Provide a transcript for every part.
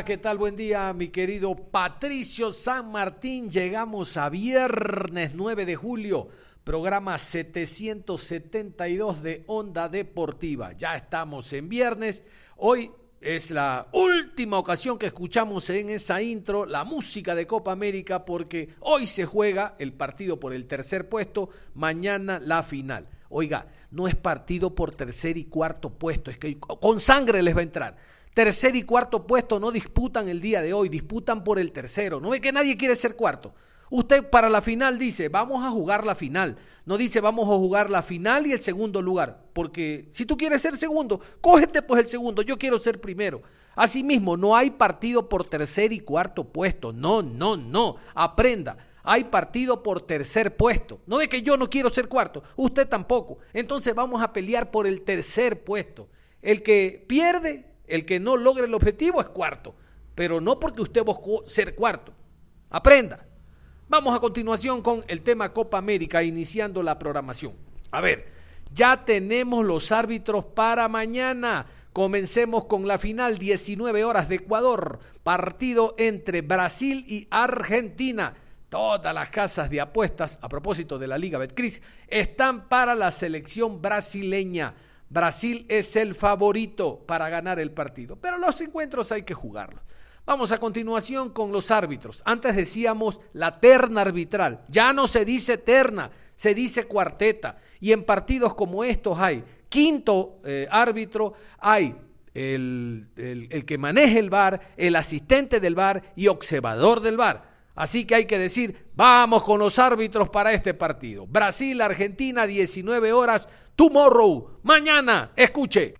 ¿Qué tal? Buen día, mi querido Patricio San Martín. Llegamos a viernes 9 de julio, programa 772 de Onda Deportiva. Ya estamos en viernes. Hoy es la última ocasión que escuchamos en esa intro la música de Copa América porque hoy se juega el partido por el tercer puesto, mañana la final. Oiga, no es partido por tercer y cuarto puesto, es que con sangre les va a entrar. Tercer y cuarto puesto no disputan el día de hoy, disputan por el tercero. No ve que nadie quiere ser cuarto. Usted para la final dice, vamos a jugar la final. No dice, vamos a jugar la final y el segundo lugar. Porque si tú quieres ser segundo, cógete pues el segundo. Yo quiero ser primero. Asimismo, no hay partido por tercer y cuarto puesto. No, no, no. Aprenda. Hay partido por tercer puesto. No de que yo no quiero ser cuarto. Usted tampoco. Entonces vamos a pelear por el tercer puesto. El que pierde, el que no logre el objetivo es cuarto. Pero no porque usted buscó ser cuarto. Aprenda. Vamos a continuación con el tema Copa América, iniciando la programación. A ver, ya tenemos los árbitros para mañana. Comencemos con la final, 19 horas de Ecuador, partido entre Brasil y Argentina. Todas las casas de apuestas, a propósito de la Liga Betcris, están para la selección brasileña. Brasil es el favorito para ganar el partido, pero los encuentros hay que jugarlos. Vamos a continuación con los árbitros. Antes decíamos la terna arbitral. Ya no se dice terna, se dice cuarteta. Y en partidos como estos hay quinto eh, árbitro, hay el, el, que maneja el VAR, el asistente del VAR y observador del VAR. Así que hay que decir, vamos con los árbitros para este partido. Brasil, Argentina, 19 horas, tomorrow, mañana, escuche.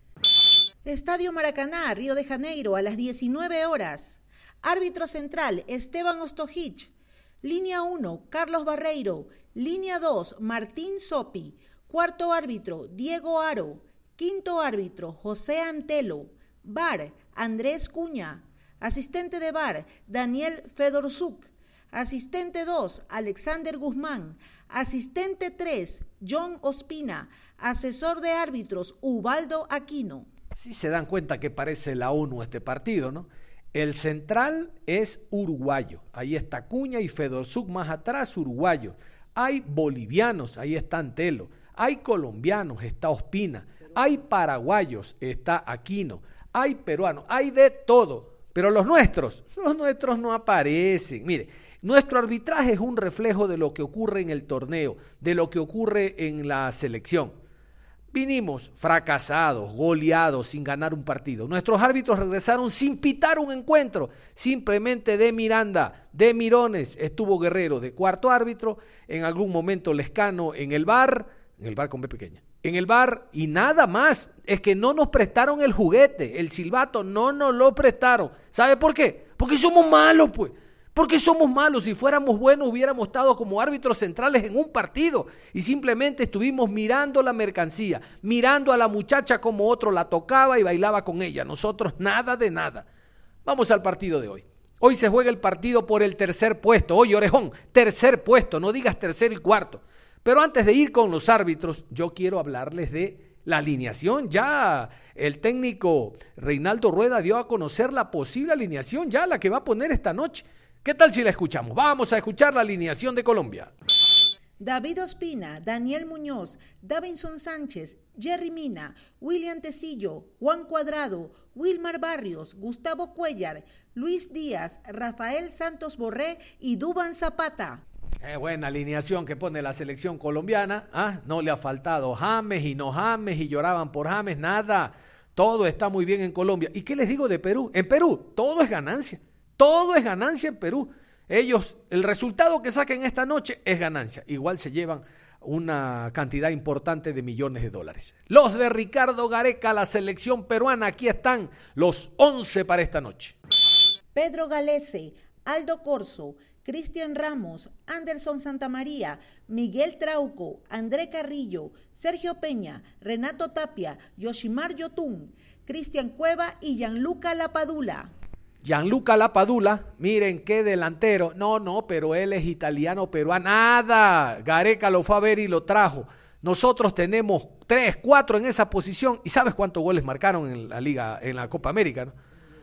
Estadio Maracaná, Río de Janeiro, a las 19 horas. Árbitro central, Esteban Ostojich. Línea 1, Carlos Barreiro. Línea 2, Martín Sopi. Cuarto árbitro, Diego Aro. Quinto árbitro, José Antelo. VAR, Andrés Cuña. Asistente de VAR, Daniel Fedorzuk. Asistente 2, Alexander Guzmán. Asistente 3, John Ospina. Asesor de árbitros, Ubaldo Aquino. Si se dan cuenta que parece la ONU este partido, ¿no? El central es uruguayo. Ahí está Cuña y Fedorzuk más atrás, uruguayo. Hay bolivianos, ahí está Antelo. Hay colombianos, está Ospina. Hay paraguayos, está Aquino. Hay peruanos, hay de todo. Pero los nuestros, los nuestros no aparecen. Mire, nuestro arbitraje es un reflejo de lo que ocurre en el torneo, de lo que ocurre en la selección. Vinimos fracasados, goleados, sin ganar un partido. Nuestros árbitros regresaron sin pitar un encuentro, simplemente de Miranda, de Mirones, estuvo Guerrero de cuarto árbitro, en algún momento Lescano en el bar, en el bar con B pequeña, en el bar y nada más. Es que no nos prestaron el juguete, el silbato, no nos lo prestaron. ¿Sabe por qué? Porque somos malos, pues. Porque somos malos. Si fuéramos buenos, hubiéramos estado como árbitros centrales en un partido y simplemente estuvimos mirando la mercancía, mirando a la muchacha como otro la tocaba y bailaba con ella. Nosotros nada de nada. Vamos al partido de hoy. Hoy se juega el partido por el tercer puesto. Oye, orejón, tercer puesto, no digas tercer y cuarto. Pero antes de ir con los árbitros, yo quiero hablarles de la alineación. Ya el técnico Reinaldo Rueda dio a conocer la posible alineación, ya la que va a poner esta noche. ¿Qué tal si la escuchamos? Vamos a escuchar la alineación de Colombia. David Ospina, Daniel Muñoz, Davinson Sánchez, Jerry Mina, William Tecillo, Juan Cuadrado, Wilmar Barrios, Gustavo Cuellar, Luis Díaz, Rafael Santos Borré y Duban Zapata. Qué buena alineación que pone la selección colombiana. ¿ah? No le ha faltado James y no James y lloraban por James, nada. Todo está muy bien en Colombia. ¿Y qué les digo de Perú? En Perú todo es ganancia. Todo es ganancia en Perú. Ellos, el resultado que saquen esta noche es ganancia. Igual se llevan una cantidad importante de millones de dólares. Los de Ricardo Gareca, la selección peruana, aquí están los 11 para esta noche. Pedro Galese, Aldo Corso, Cristian Ramos, Anderson Santamaría, Miguel Trauco, André Carrillo, Sergio Peña, Renato Tapia, Yoshimar Yotun, Cristian Cueva y Gianluca Lapadula. Gianluca Lapadula, miren qué delantero. No, no, pero él es italiano peruano. Nada. Gareca lo fue a ver y lo trajo. Nosotros tenemos tres, cuatro en esa posición. ¿Y sabes cuántos goles marcaron en la Liga, en la Copa América?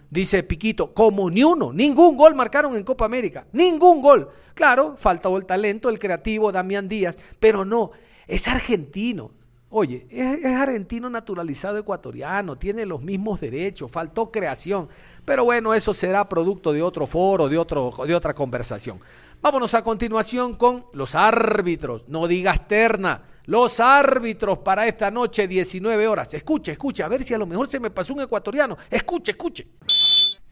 Dice Piquito, como ni uno, ningún gol marcaron en Copa América, ningún gol. Claro, faltó el talento, el creativo Damián Díaz, pero no, es argentino. Oye, es, argentino naturalizado ecuatoriano, tiene los mismos derechos, faltó creación. Pero bueno, eso será producto de otro foro, de, otro, de otra conversación. Vámonos a continuación con los árbitros. No digas terna. Los árbitros para esta noche, 19 horas. Escuche, escuche, a ver si a lo mejor se me pasó un ecuatoriano. Escuche, escuche.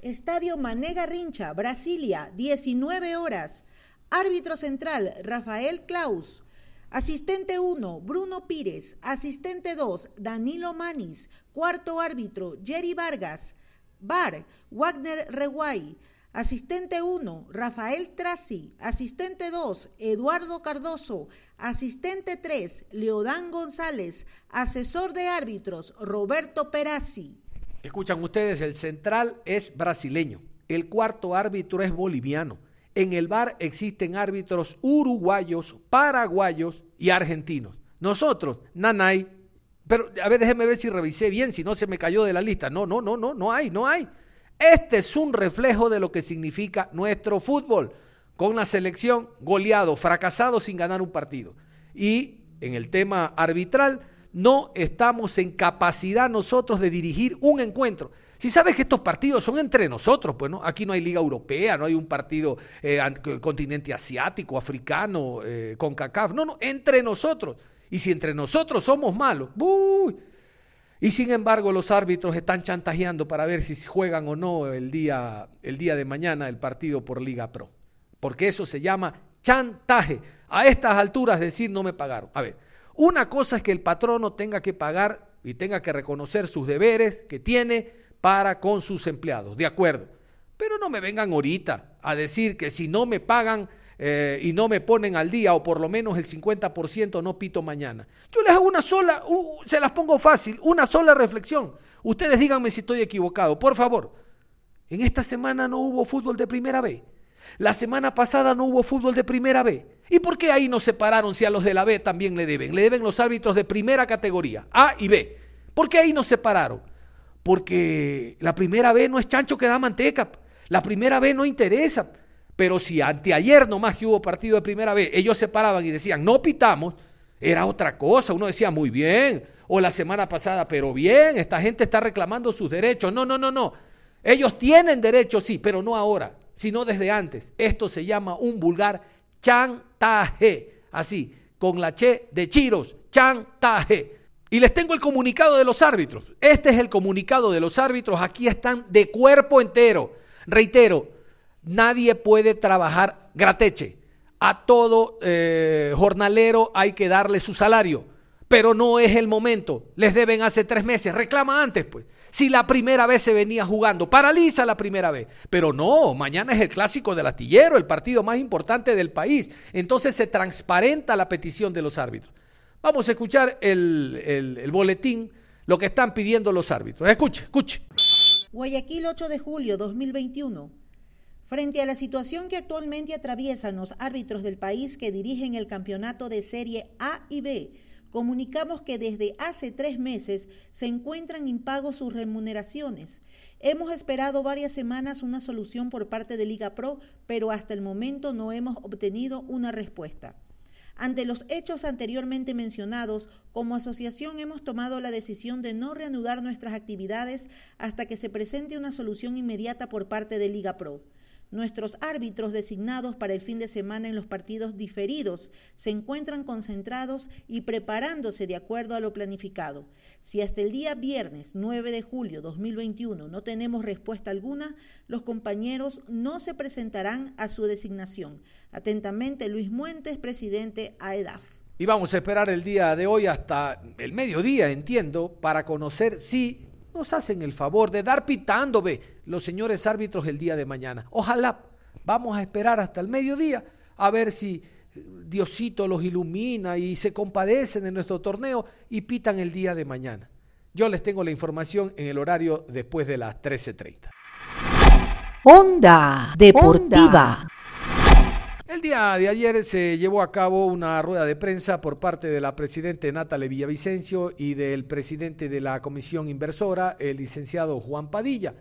Estadio Mané Garrincha, Brasilia, 19 horas. Árbitro central, Rafael Klaus. Asistente 1, Bruno Pires. Asistente 2, Danilo Manis. Cuarto árbitro, Jerry Vargas. Bar, Wagner Reguay. Asistente 1, Rafael Trasi. Asistente 2, Eduardo Cardoso. Asistente 3, Leodán González. Asesor de árbitros, Roberto Perazzi. Escuchan ustedes, el central es brasileño. El cuarto árbitro es boliviano. En el bar existen árbitros uruguayos, paraguayos y argentinos. Nosotros, Nanay, pero a ver, déjeme ver si revisé bien, si no se me cayó de la lista. No, no, no, no, no hay, no hay. Este es un reflejo de lo que significa nuestro fútbol, con la selección goleado, fracasado sin ganar un partido. Y en el tema arbitral, no estamos en capacidad nosotros de dirigir un encuentro. Si sabes que estos partidos son entre nosotros, pues no, aquí no hay liga europea, no hay un partido eh, continente asiático, africano, eh, con CACAF, no, no, entre nosotros. Y si entre nosotros somos malos, ¡uy! y sin embargo los árbitros están chantajeando para ver si juegan o no el día, el día de mañana el partido por Liga Pro. Porque eso se llama chantaje. A estas alturas decir no me pagaron. A ver, una cosa es que el patrono tenga que pagar y tenga que reconocer sus deberes que tiene para con sus empleados, de acuerdo. Pero no me vengan ahorita a decir que si no me pagan eh, y no me ponen al día o por lo menos el 50% no pito mañana. Yo les hago una sola, se las pongo fácil, una sola reflexión. Ustedes díganme si estoy equivocado, por favor. En esta semana no hubo fútbol de primera B. La semana pasada no hubo fútbol de primera B. ¿Y por qué ahí no separaron si a los de la B también le deben? Le deben los árbitros de primera categoría, A y B. ¿Por qué ahí no separaron? Porque la primera B no es chancho que da manteca. La primera B no interesa. Pero si anteayer nomás que hubo partido de primera B, ellos se paraban y decían, no pitamos, era otra cosa. Uno decía, muy bien. O la semana pasada, pero bien, esta gente está reclamando sus derechos. No, no, no, no. Ellos tienen derechos, sí, pero no ahora, sino desde antes. Esto se llama un vulgar chantaje. Así, con la che de chiros, chantaje. Y les tengo el comunicado de los árbitros. Este es el comunicado de los árbitros. Aquí están de cuerpo entero. Reitero, nadie puede trabajar grateche. A todo eh, jornalero hay que darle su salario. Pero no es el momento. Les deben hace tres meses. Reclama antes, pues. Si la primera vez se venía jugando, paraliza la primera vez. Pero no, mañana es el clásico del astillero, el partido más importante del país. Entonces se transparenta la petición de los árbitros. Vamos a escuchar el, el, boletín, lo que están pidiendo los árbitros. Escuche, escuche. Guayaquil, 8 de julio 2021. Frente a la situación que actualmente atraviesan los árbitros del país que dirigen el campeonato de Serie A y B, comunicamos que desde hace tres meses se encuentran impagos sus remuneraciones. Hemos esperado varias semanas una solución por parte de Liga Pro, pero hasta el momento no hemos obtenido una respuesta. Ante los hechos anteriormente mencionados, como asociación hemos tomado la decisión de no reanudar nuestras actividades hasta que se presente una solución inmediata por parte de Liga Pro. Nuestros árbitros designados para el fin de semana en los partidos diferidos se encuentran concentrados y preparándose de acuerdo a lo planificado. Si hasta el día viernes 9 de julio 2021 no tenemos respuesta alguna, los compañeros no se presentarán a su designación. Atentamente, Luis Muentes, presidente AEDAF. Y vamos a esperar el día de hoy hasta el mediodía, entiendo, para conocer si nos hacen el favor de dar pitando, ve, los señores árbitros el día de mañana. Ojalá, vamos a esperar hasta el mediodía a ver si eh, Diosito los ilumina y se compadecen en nuestro torneo y pitan el día de mañana. Yo les tengo la información en el horario después de las 13.30. Onda Deportiva. El día de ayer se llevó a cabo una rueda de prensa por parte de la presidenta Natalie Villavicencio y del presidente de la comisión inversora, el licenciado Juan Padilla.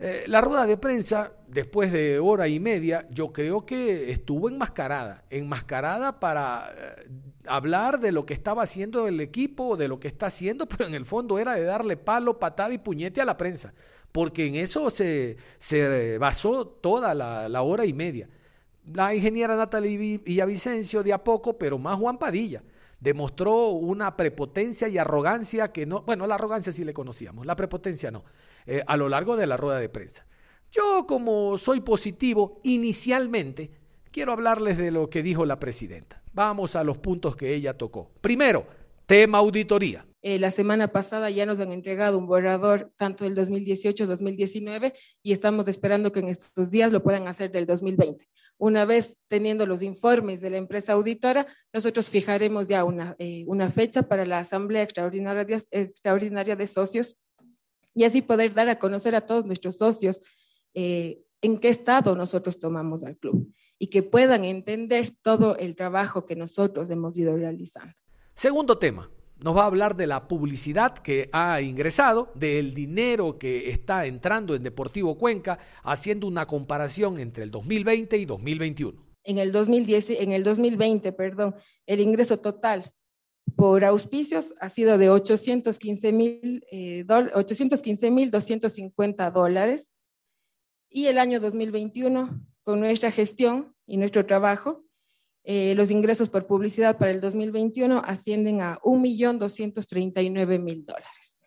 Eh, la rueda de prensa, después de hora y media, yo creo que estuvo enmascarada, enmascarada para eh, hablar de lo que estaba haciendo el equipo, de lo que está haciendo, pero en el fondo era de darle palo, patada y puñete a la prensa, porque en eso se, se basó toda la, la hora y media la ingeniera Natalie Villavicencio de a poco, pero más Juan Padilla, demostró una prepotencia y arrogancia que no, bueno, la arrogancia sí le conocíamos, la prepotencia no, eh, a lo largo de la rueda de prensa. Yo como soy positivo, inicialmente quiero hablarles de lo que dijo la presidenta. Vamos a los puntos que ella tocó. Primero, tema auditoría. Eh, la semana pasada ya nos han entregado un borrador tanto del 2018-2019 y estamos esperando que en estos días lo puedan hacer del 2020. Una vez teniendo los informes de la empresa auditora, nosotros fijaremos ya una, eh, fecha para la Asamblea extraordinaria de, extraordinaria de Socios y así poder dar a conocer a todos nuestros socios eh, en qué estado nosotros tomamos al club y que puedan entender todo el trabajo que nosotros hemos ido realizando. Segundo tema, nos va a hablar de la publicidad que ha ingresado, del dinero que está entrando en Deportivo Cuenca, haciendo una comparación entre el 2020 y 2021. En el, 2010, en el 2020, perdón, el ingreso total por auspicios ha sido de 815 mil eh, 250 dólares y el año 2021 con nuestra gestión y nuestro trabajo eh, los ingresos por publicidad para el 2021 ascienden a 1.239.000 dólares.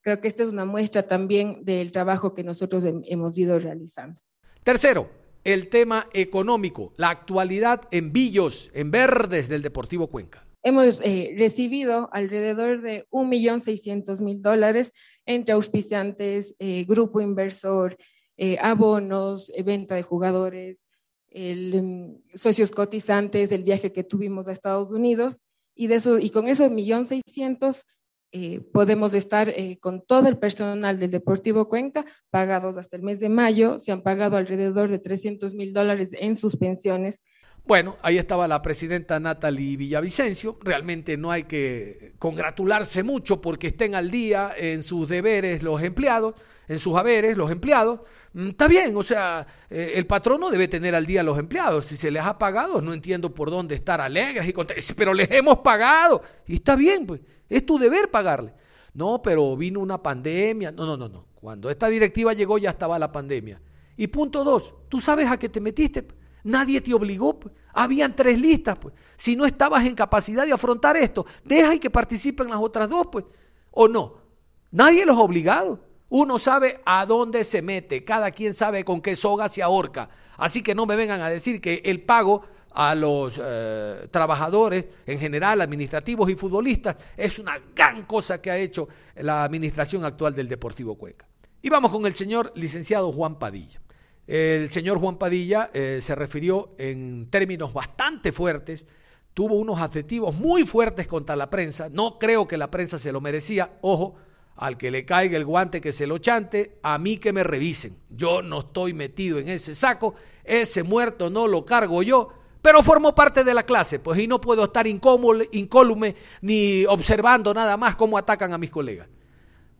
Creo que esta es una muestra también del trabajo que nosotros hemos ido realizando. Tercero, el tema económico, la actualidad en billos, en verdes del Deportivo Cuenca. Hemos eh, recibido alrededor de 1.600.000 dólares entre auspiciantes, eh, grupo inversor, abonos, venta de jugadores, el, em, socios cotizantes del viaje que tuvimos a Estados Unidos y, de eso, y con esos millón seiscientos eh, podemos estar eh, con todo el personal del Deportivo Cuenca pagados hasta el mes de mayo. Se han pagado alrededor de 300 mil dólares en sus pensiones. Bueno, ahí estaba la presidenta Natalie Villavicencio. Realmente no hay que congratularse mucho porque estén al día en sus deberes los empleados, en sus haberes los empleados. Mm, está bien, o sea, eh, el patrono debe tener al día los empleados. Si se les ha pagado, no entiendo por dónde estar alegres y contentos, pero les hemos pagado. Y está bien, pues, es tu deber pagarle. No, pero vino una pandemia. No, no, no, no. Cuando esta directiva llegó ya estaba la pandemia. Y punto dos, ¿tú sabes a qué te metiste? Nadie te obligó. Pues. Habían tres listas, pues. Si no estabas en capacidad de afrontar esto, deja y que participen las otras dos, pues. ¿O no? Nadie los ha obligado. Uno sabe a dónde se mete, cada quien sabe con qué soga se ahorca. Así que no me vengan a decir que el pago a los eh, trabajadores en general, administrativos y futbolistas, es una gran cosa que ha hecho la administración actual del Deportivo Cuenca. Y vamos con el señor licenciado Juan Padilla. El señor Juan Padilla eh, se refirió en términos bastante fuertes, tuvo unos adjetivos muy fuertes contra la prensa, no creo que la prensa se lo merecía, ojo, al que le caiga el guante que se lo chante, a mí que me revisen. Yo no estoy metido en ese saco, ese muerto no lo cargo yo, pero formo parte de la clase, pues y no puedo estar incólume ni observando nada más cómo atacan a mis colegas.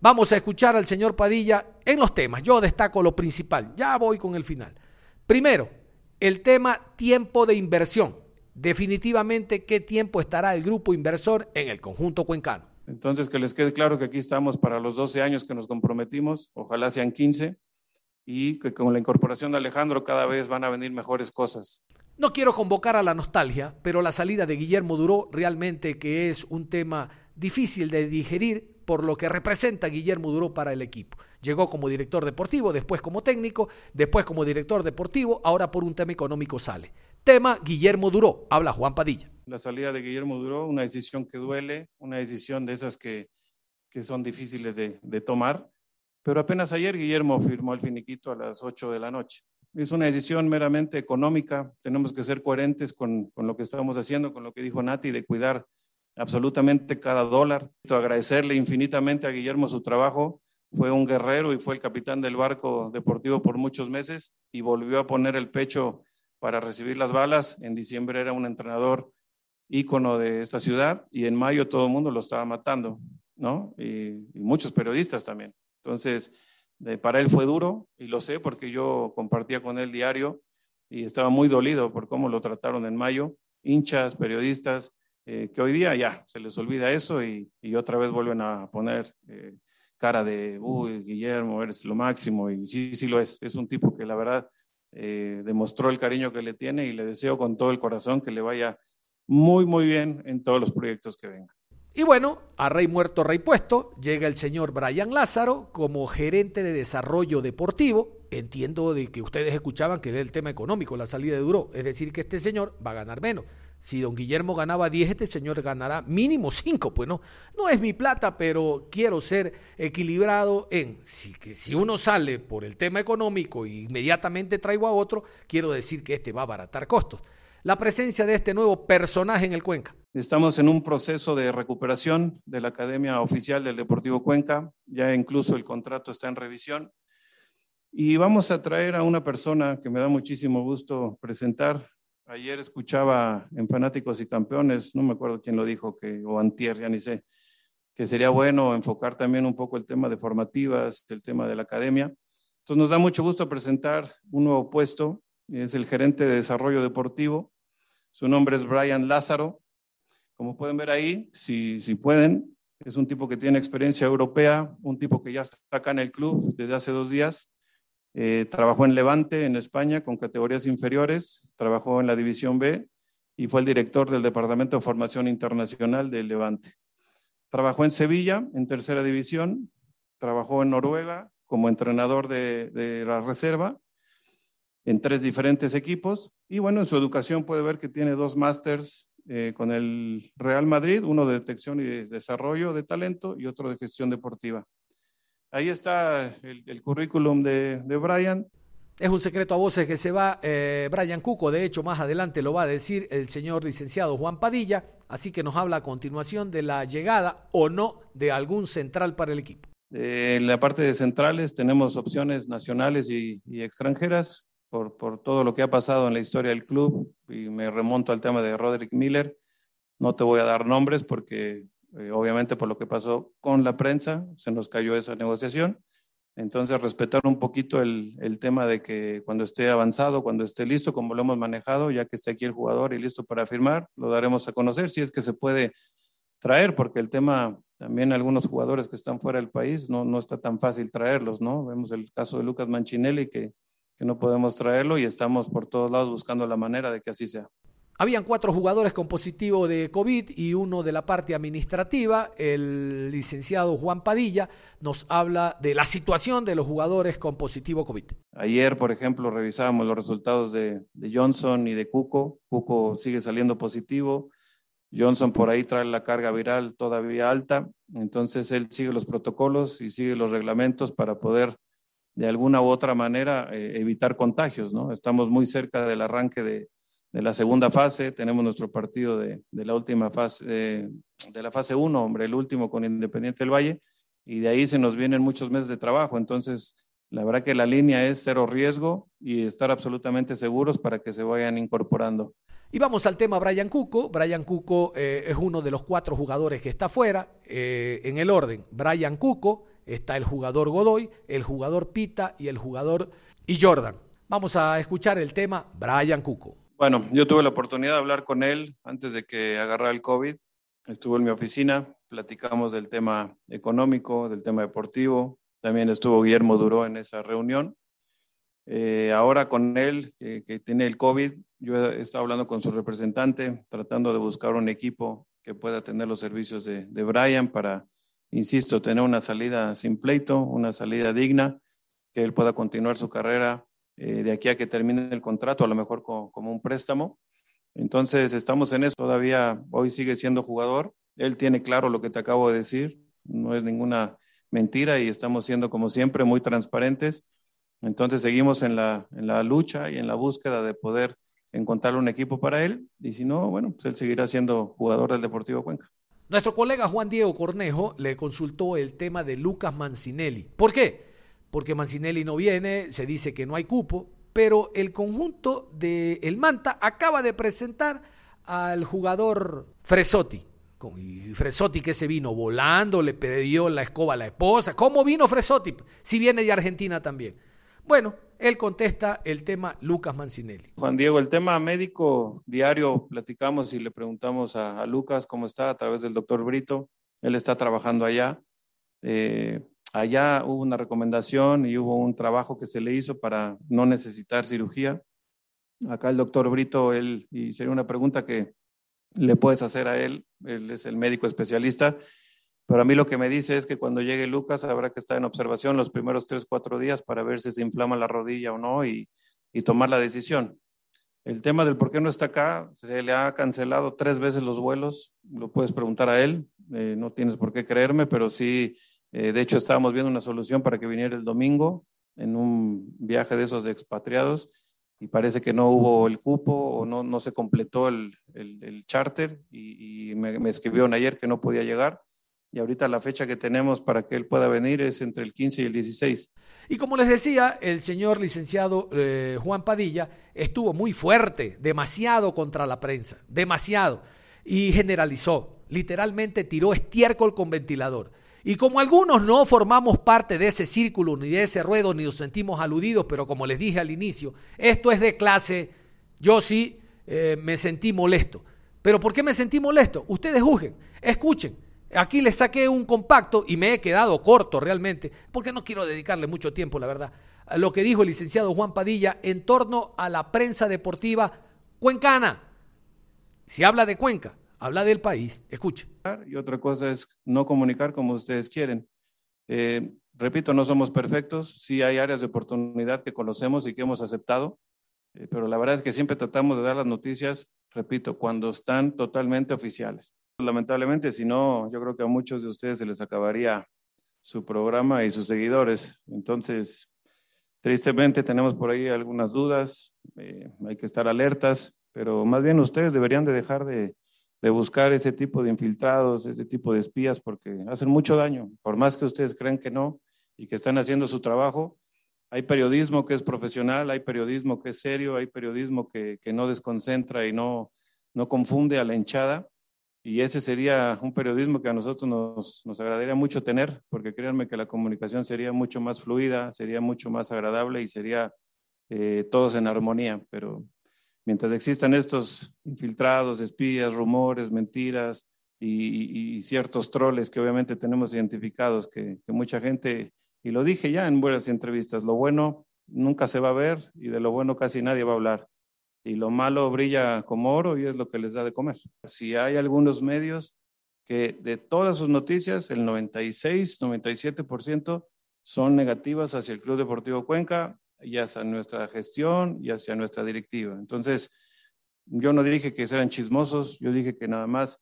Vamos a escuchar al señor Padilla en los temas. Yo destaco lo principal, ya voy con el final. Primero, el tema tiempo de inversión. Definitivamente, ¿qué tiempo estará el grupo inversor en el conjunto cuencano? Entonces, que les quede claro que aquí estamos para los 12 años que nos comprometimos, ojalá sean 15, y que con la incorporación de Alejandro cada vez van a venir mejores cosas. No quiero convocar a la nostalgia, pero la salida de Guillermo Duró realmente que es un tema difícil de digerir por lo que representa Guillermo Duró para el equipo. Llegó como director deportivo, después como técnico, después como director deportivo, ahora por un tema económico sale. Tema Guillermo Duró, habla Juan Padilla. La salida de Guillermo Duró, una decisión que duele, una decisión de esas que, que son difíciles de, de tomar, pero apenas ayer Guillermo firmó el finiquito a las 8 de la noche. Es una decisión meramente económica, tenemos que ser coherentes con, con, lo que estamos haciendo, con lo que dijo Nati, de cuidar absolutamente cada dólar. Agradecerle infinitamente a Guillermo su trabajo, fue un guerrero y fue el capitán del barco deportivo por muchos meses y volvió a poner el pecho para recibir las balas. En diciembre era un entrenador ícono de esta ciudad y en mayo todo el mundo lo estaba matando, ¿no? Y, muchos periodistas también. Entonces, para él fue duro y lo sé porque yo compartía con él diario y estaba muy dolido por cómo lo trataron en mayo, hinchas, periodistas, eh, que hoy día ya se les olvida eso y, otra vez vuelven a poner eh, cara de, uy, Guillermo, eres lo máximo y sí, sí lo es, es un tipo que la verdad eh, demostró el cariño que le tiene y le deseo con todo el corazón que le vaya muy, muy bien en todos los proyectos que vengan. Y bueno, a Rey Muerto, Rey Puesto, llega el señor Brian Lázaro como gerente de desarrollo deportivo. Entiendo de que ustedes escuchaban que era el tema económico, la salida de Duro. Es decir, que este señor va a ganar menos. Si don Guillermo ganaba 10, este señor ganará mínimo 5. Pues no, no es mi plata, pero quiero ser equilibrado en, si, que si uno sale por el tema económico e inmediatamente traigo a otro, quiero decir que este va a abaratar costos. La presencia de este nuevo personaje en el Cuenca. Estamos en un proceso de recuperación de la Academia Oficial del Deportivo Cuenca, ya incluso el contrato está en revisión. Y vamos a traer a una persona que me da muchísimo gusto presentar. Ayer escuchaba en Fanáticos y Campeones, no me acuerdo quién lo dijo, que, o Antier, ya ni sé, que sería bueno enfocar también un poco el tema de formativas, el tema de la academia. Entonces nos da mucho gusto presentar un nuevo puesto, es el gerente de desarrollo deportivo. Su nombre es Brian Lázaro. Como pueden ver ahí, si, si pueden, es un tipo que tiene experiencia europea, un tipo que ya está acá en el club desde hace dos días. Eh, trabajó en Levante, en España, con categorías inferiores, trabajó en la División B y fue el director del Departamento de Formación Internacional de Levante. Trabajó en Sevilla, en tercera división, trabajó en Noruega como entrenador de, la reserva en tres diferentes equipos y bueno, en su educación puede ver que tiene dos másters eh, con el Real Madrid, uno de detección y de desarrollo de talento y otro de gestión deportiva. Ahí está el, el currículum de, de, Brian. Es un secreto a voces que se va eh, Brian Cuco, de hecho más adelante lo va a decir el señor licenciado Juan Padilla, así que nos habla a continuación de la llegada o no de algún central para el equipo. Eh, en la parte de centrales tenemos opciones nacionales y, y extranjeras por, por, todo lo que ha pasado en la historia del club y me remonto al tema de Roderick Miller. No te voy a dar nombres porque eh, obviamente por lo que pasó con la prensa se nos cayó esa negociación. Entonces respetar un poquito el, el, tema de que cuando esté avanzado, cuando esté listo, como lo hemos manejado, ya que esté aquí el jugador y listo para firmar, lo daremos a conocer si es que se puede traer, porque el tema también algunos jugadores que están fuera del país no, no está tan fácil traerlos, ¿no? Vemos el caso de Lucas Manchinelli que que no podemos traerlo y estamos por todos lados buscando la manera de que así sea. Habían cuatro jugadores con positivo de COVID y uno de la parte administrativa. El licenciado Juan Padilla nos habla de la situación de los jugadores con positivo COVID. Ayer, por ejemplo, revisábamos los resultados de, Johnson y de Cuco. Cuco sigue saliendo positivo. Johnson por ahí trae la carga viral todavía alta. Entonces él sigue los protocolos y sigue los reglamentos para poder de alguna u otra manera eh, evitar contagios, ¿no? Estamos muy cerca del arranque de, de la segunda fase, tenemos nuestro partido de, la última fase, eh, de la fase 1, hombre, el último con Independiente del Valle, y de ahí se nos vienen muchos meses de trabajo, entonces la verdad que la línea es cero riesgo y estar absolutamente seguros para que se vayan incorporando. Y vamos al tema Brian Cuco. Brian Cuco eh, es uno de los cuatro jugadores que está fuera. Eh, en el orden, Brian Cuco, está el jugador Godoy, el jugador Pita y el jugador y Jordan. Vamos a escuchar el tema Brian Cuco. Bueno, yo tuve la oportunidad de hablar con él antes de que agarrara el COVID. Estuvo en mi oficina, platicamos del tema económico, del tema deportivo. También estuvo Guillermo Duró en esa reunión. Eh, ahora con él, que, tiene el COVID, yo he estado hablando con su representante, tratando de buscar un equipo que pueda tener los servicios de, de Brian para, insisto, tener una salida sin pleito, una salida digna, que él pueda continuar su carrera eh, de aquí a que termine el contrato, a lo mejor como, un préstamo. Entonces, estamos en eso. Todavía hoy sigue siendo jugador. Él tiene claro lo que te acabo de decir. No es ninguna mentira y estamos siendo, como siempre, muy transparentes. Entonces, seguimos en la, en la lucha y en la búsqueda de poder encontrar un equipo para él. Y si no, bueno, pues él seguirá siendo jugador del Deportivo Cuenca. Nuestro colega Juan Diego Cornejo le consultó el tema de Lucas Mancinelli. ¿Por qué? Porque Mancinelli no viene, se dice que no hay cupo, pero el conjunto de Manta acaba de presentar al jugador Fresotti. Y Fresotti que se vino volando, le pidió la escoba a la esposa. ¿Cómo vino Fresotti? Si viene de Argentina también. Bueno, él contesta el tema Lucas Mancinelli. Juan Diego, el tema médico diario, platicamos y le preguntamos a, a Lucas cómo está a través del doctor Brito. Él está trabajando allá. Eh, allá hubo una recomendación y hubo un trabajo que se le hizo para no necesitar cirugía. Acá el doctor Brito, él, y sería una pregunta que le puedes hacer a él, él es el médico especialista, pero a mí lo que me dice es que cuando llegue Lucas habrá que estar en observación los primeros tres, cuatro días para ver si se inflama la rodilla o no y, y tomar la decisión. El tema del por qué no está acá, se le ha cancelado tres veces los vuelos, lo puedes preguntar a él, eh, no tienes por qué creerme, pero sí, eh, de hecho estábamos viendo una solución para que viniera el domingo en un viaje de esos de expatriados y parece que no hubo el cupo o no, no se completó el, el, charter y, y me, me escribieron ayer que no podía llegar y ahorita la fecha que tenemos para que él pueda venir es entre el 15 y el 16. Y como les decía, el señor licenciado eh, Juan Padilla estuvo muy fuerte, demasiado contra la prensa, demasiado, y generalizó, literalmente tiró estiércol con ventilador. Y como algunos no formamos parte de ese círculo, ni de ese ruedo, ni nos sentimos aludidos, pero como les dije al inicio, esto es de clase, yo sí eh, me sentí molesto. ¿Pero por qué me sentí molesto? Ustedes juzguen, escuchen. Aquí les saqué un compacto y me he quedado corto realmente, porque no quiero dedicarle mucho tiempo, la verdad, a lo que dijo el licenciado Juan Padilla en torno a la prensa deportiva cuencana. Si habla de Cuenca, habla del país. Escuche. Y otra cosa es no comunicar como ustedes quieren. Eh, repito, no somos perfectos, sí hay áreas de oportunidad que conocemos y que hemos aceptado, eh, pero la verdad es que siempre tratamos de dar las noticias, repito, cuando están totalmente oficiales. Lamentablemente, si no, yo creo que a muchos de ustedes se les acabaría su programa y sus seguidores. Entonces, tristemente tenemos por ahí algunas dudas, eh, hay que estar alertas, pero más bien ustedes deberían de dejar de, de, buscar ese tipo de infiltrados, ese tipo de espías, porque hacen mucho daño. Por más que ustedes crean que no y que están haciendo su trabajo, hay periodismo que es profesional, hay periodismo que es serio, hay periodismo que, que no desconcentra y no, no confunde a la hinchada. Y ese sería un periodismo que a nosotros nos, nos, agradaría mucho tener, porque créanme que la comunicación sería mucho más fluida, sería mucho más agradable y sería eh, todos en armonía. Pero mientras existan estos infiltrados, espías, rumores, mentiras y, y, ciertos troles que obviamente tenemos identificados, que, que mucha gente, y lo dije ya en buenas entrevistas, lo bueno nunca se va a ver y de lo bueno casi nadie va a hablar y lo malo brilla como oro y es lo que les da de comer. Si hay algunos medios que de todas sus noticias, el 96, 97% son negativas hacia el Club Deportivo Cuenca y hacia nuestra gestión y hacia nuestra directiva. Entonces, yo no dije que sean chismosos, yo dije que nada más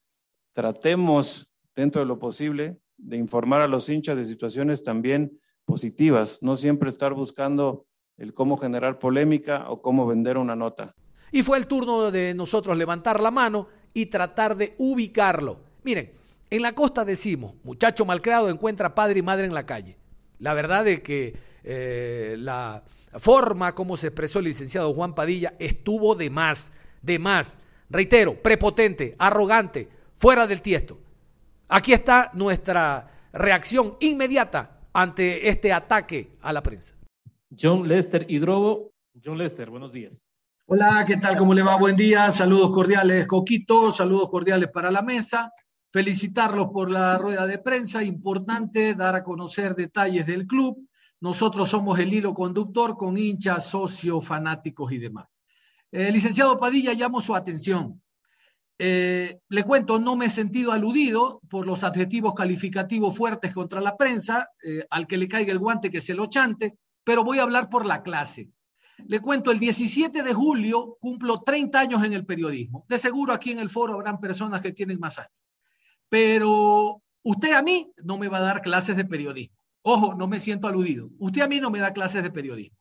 tratemos dentro de lo posible de informar a los hinchas de situaciones también positivas, no siempre estar buscando el cómo generar polémica o cómo vender una nota. Y fue el turno de nosotros levantar la mano y tratar de ubicarlo. Miren, en la costa decimos, muchacho malcriado encuentra padre y madre en la calle. La verdad es que eh, la forma como se expresó el licenciado Juan Padilla estuvo de más, de más. Reitero, prepotente, arrogante, fuera del tiesto. Aquí está nuestra reacción inmediata ante este ataque a la prensa. John Lester Hidrobo. John Lester, buenos días. Hola, ¿qué tal? ¿Cómo le va? Buen día. Saludos cordiales, Coquito. Saludos cordiales para la mesa. Felicitarlos por la rueda de prensa. Importante dar a conocer detalles del club. Nosotros somos el hilo conductor con hinchas, socios, fanáticos y demás. Eh, licenciado Padilla, llamo su atención. Eh, le cuento, no me he sentido aludido por los adjetivos calificativos fuertes contra la prensa, eh, al que le caiga el guante que se lo chante, pero voy a hablar por la clase. Le cuento, el 17 de julio cumplo 30 años en el periodismo. De seguro aquí en el foro habrán personas que tienen más años. Pero usted a mí no me va a dar clases de periodismo. Ojo, no me siento aludido. Usted a mí no me da clases de periodismo.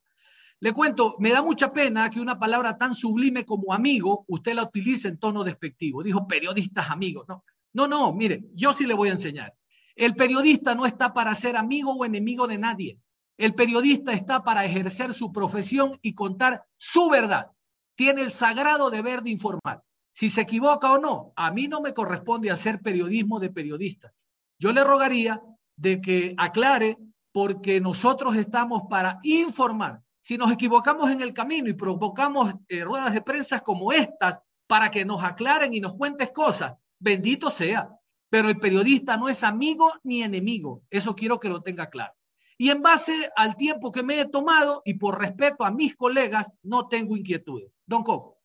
Le cuento, me da mucha pena que una palabra tan sublime como amigo, usted la utilice en tono despectivo. Dijo periodistas amigos. No, no, no, mire, yo sí le voy a enseñar. El periodista no está para ser amigo o enemigo de nadie. El periodista está para ejercer su profesión y contar su verdad. Tiene el sagrado deber de informar. Si se equivoca o no, a mí no me corresponde hacer periodismo de periodista. Yo le rogaría de que aclare porque nosotros estamos para informar. Si nos equivocamos en el camino y provocamos eh, ruedas de prensa como estas para que nos aclaren y nos cuentes cosas, bendito sea. Pero el periodista no es amigo ni enemigo. Eso quiero que lo tenga claro. Y en base al tiempo que me he tomado y por respeto a mis colegas, no tengo inquietudes. Don Coco.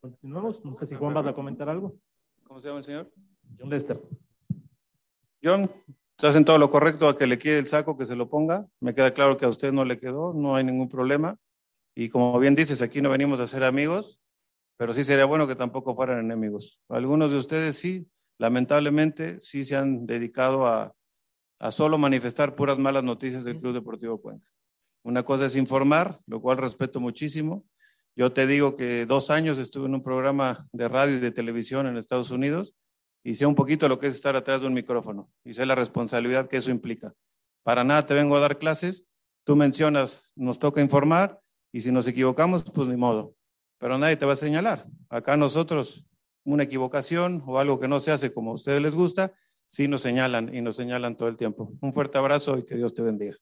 Continuamos. No sé si Juan vas a comentar algo. ¿Cómo se llama el señor? John Lester. John, se hacen todo lo correcto a que le quede el saco, que se lo ponga. Me queda claro que a usted no le quedó, no hay ningún problema. Y como bien dices, aquí no venimos a ser amigos, pero sí sería bueno que tampoco fueran enemigos. Algunos de ustedes sí, lamentablemente, sí se han dedicado a, a solo manifestar puras malas noticias del Club Deportivo Cuenca. Una cosa es informar, lo cual respeto muchísimo. Yo te digo que dos años estuve en un programa de radio y de televisión en Estados Unidos y sé un poquito lo que es estar atrás de un micrófono y sé la responsabilidad que eso implica. Para nada te vengo a dar clases, tú mencionas, nos toca informar y si nos equivocamos, pues ni modo, pero nadie te va a señalar. Acá nosotros, una equivocación o algo que no se hace como a ustedes les gusta, sí nos señalan y nos señalan todo el tiempo. Un fuerte abrazo y que Dios te bendiga.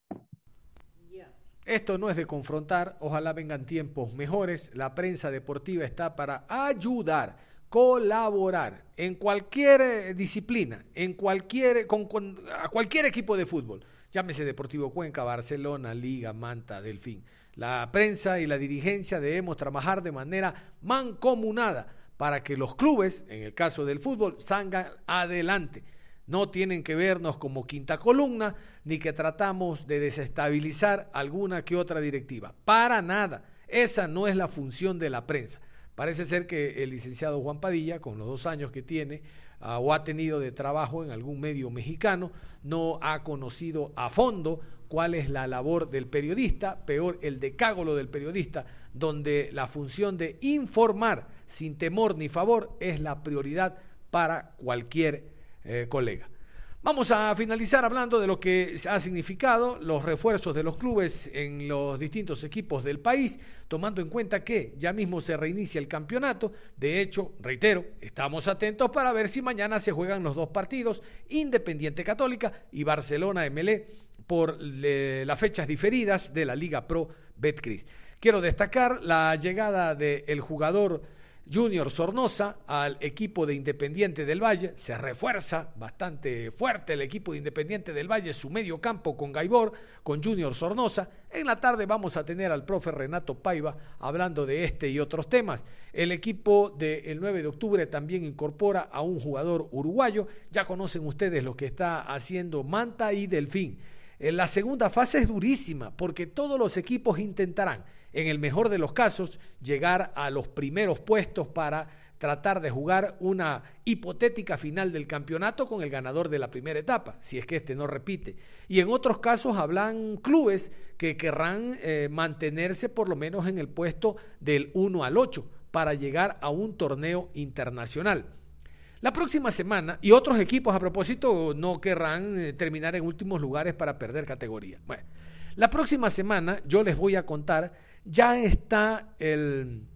Esto no es de confrontar, ojalá vengan tiempos mejores. La prensa deportiva está para ayudar, colaborar en cualquier eh, disciplina, en cualquier, con, con, a cualquier equipo de fútbol. Llámese Deportivo Cuenca, Barcelona, Liga, Manta, Delfín. La prensa y la dirigencia debemos trabajar de manera mancomunada para que los clubes, en el caso del fútbol, salgan adelante. No tienen que vernos como quinta columna, ni que tratamos de desestabilizar alguna que otra directiva. Para nada. Esa no es la función de la prensa. Parece ser que el licenciado Juan Padilla, con los dos años que tiene uh, o ha tenido de trabajo en algún medio mexicano, no ha conocido a fondo cuál es la labor del periodista, peor el decágolo del periodista, donde la función de informar sin temor ni favor es la prioridad para cualquier eh, colega. Vamos a finalizar hablando de lo que ha significado los refuerzos de los clubes en los distintos equipos del país, tomando en cuenta que ya mismo se reinicia el campeonato. De hecho, reitero, estamos atentos para ver si mañana se juegan los dos partidos, Independiente Católica y Barcelona MLE, por las fechas diferidas de la Liga Pro Betcris. Quiero destacar la llegada del jugador Junior Sornosa al equipo de Independiente del Valle. Se refuerza bastante fuerte el equipo de Independiente del Valle, su medio campo con Gaibor, con Junior Sornosa. En la tarde vamos a tener al profe Renato Paiva hablando de este y otros temas. El equipo del 9 de octubre también incorpora a un jugador uruguayo. Ya conocen ustedes lo que está haciendo Manta y Delfín. En la segunda fase es durísima porque todos los equipos intentarán en el mejor de los casos, llegar a los primeros puestos para tratar de jugar una hipotética final del campeonato con el ganador de la primera etapa, si es que este no repite. Y en otros casos hablan clubes que querrán eh, mantenerse por lo menos en el puesto del 1 al 8 para llegar a un torneo internacional. La próxima semana, y otros equipos a propósito no querrán eh, terminar en últimos lugares para perder categoría. Bueno, la próxima semana yo les voy a contar ya está el,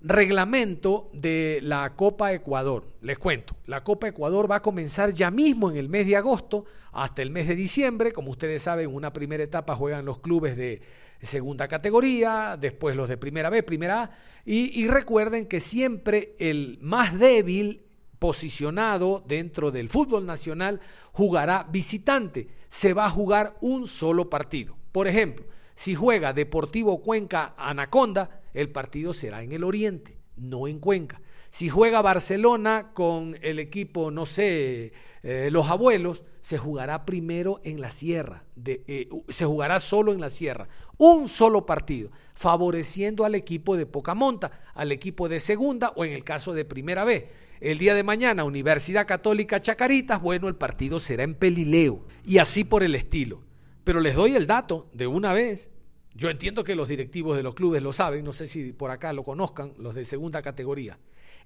reglamento de la Copa Ecuador. Les cuento, la Copa Ecuador va a comenzar ya mismo en el mes de agosto hasta el mes de diciembre. Como ustedes saben, una primera etapa juegan los clubes de segunda categoría, después los de primera B, primera A. Y recuerden que siempre el más débil posicionado dentro del fútbol nacional jugará visitante. Se va a jugar un solo partido. Por ejemplo, si juega Deportivo Cuenca Anaconda, el partido será en el Oriente, no en Cuenca. Si juega Barcelona con el equipo, no sé, eh, los abuelos, se jugará primero en la sierra, eh, se jugará solo en la sierra, un solo partido, favoreciendo al equipo de poca monta, al equipo de segunda o en el caso de primera B. El día de mañana, Universidad Católica Chacaritas, bueno, el partido será en Pelileo y así por el estilo. Pero les doy el dato de una vez. Yo entiendo que los directivos de los clubes lo saben, no sé si por acá lo conozcan, los de segunda categoría.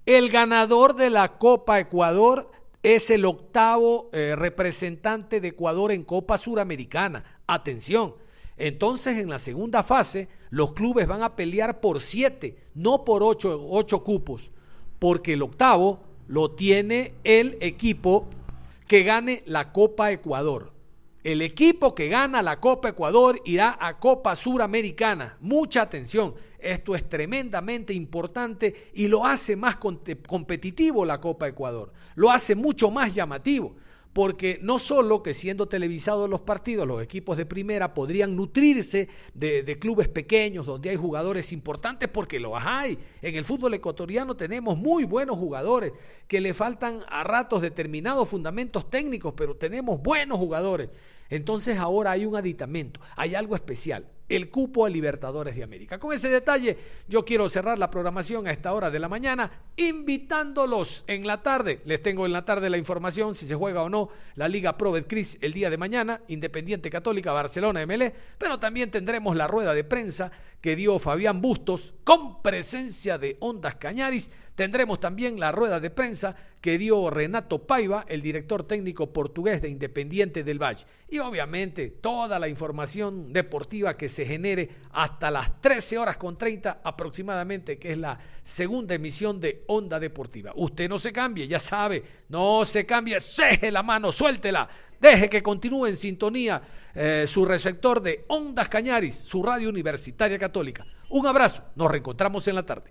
El ganador de la Copa Ecuador es el octavo eh, representante de Ecuador en Copa Suramericana. Atención. Entonces, en la segunda fase, los clubes van a pelear por siete, no por ocho, ocho cupos, porque el octavo lo tiene el equipo que gane la Copa Ecuador. El equipo que gana la Copa Ecuador irá a Copa Suramericana. Mucha atención. Esto es tremendamente importante y lo hace más competitivo la Copa Ecuador. Lo hace mucho más llamativo porque no solo que siendo televisados los partidos, los equipos de primera podrían nutrirse de, clubes pequeños donde hay jugadores importantes, porque los hay. En el fútbol ecuatoriano tenemos muy buenos jugadores que le faltan a ratos determinados fundamentos técnicos, pero tenemos buenos jugadores. Entonces ahora hay un aditamento, hay algo especial el cupo a Libertadores de América. Con ese detalle, yo quiero cerrar la programación a esta hora de la mañana, invitándolos en la tarde. Les tengo en la tarde la información si se juega o no la Liga Pro Betcris el día de mañana, Independiente Católica Barcelona MLE, pero también tendremos la rueda de prensa que dio Fabián Bustos con presencia de Ondas Cañaris Tendremos también la rueda de prensa que dio Renato Paiva, el director técnico portugués de Independiente del Valle. Y obviamente toda la información deportiva que se genere hasta las 13 horas con 30 aproximadamente, que es la segunda emisión de Onda Deportiva. Usted no se cambie, ya sabe, no se cambie, ceje la mano, suéltela. Deje que continúe en sintonía eh, su receptor de Ondas Cañaris, su radio universitaria católica. Un abrazo, nos reencontramos en la tarde.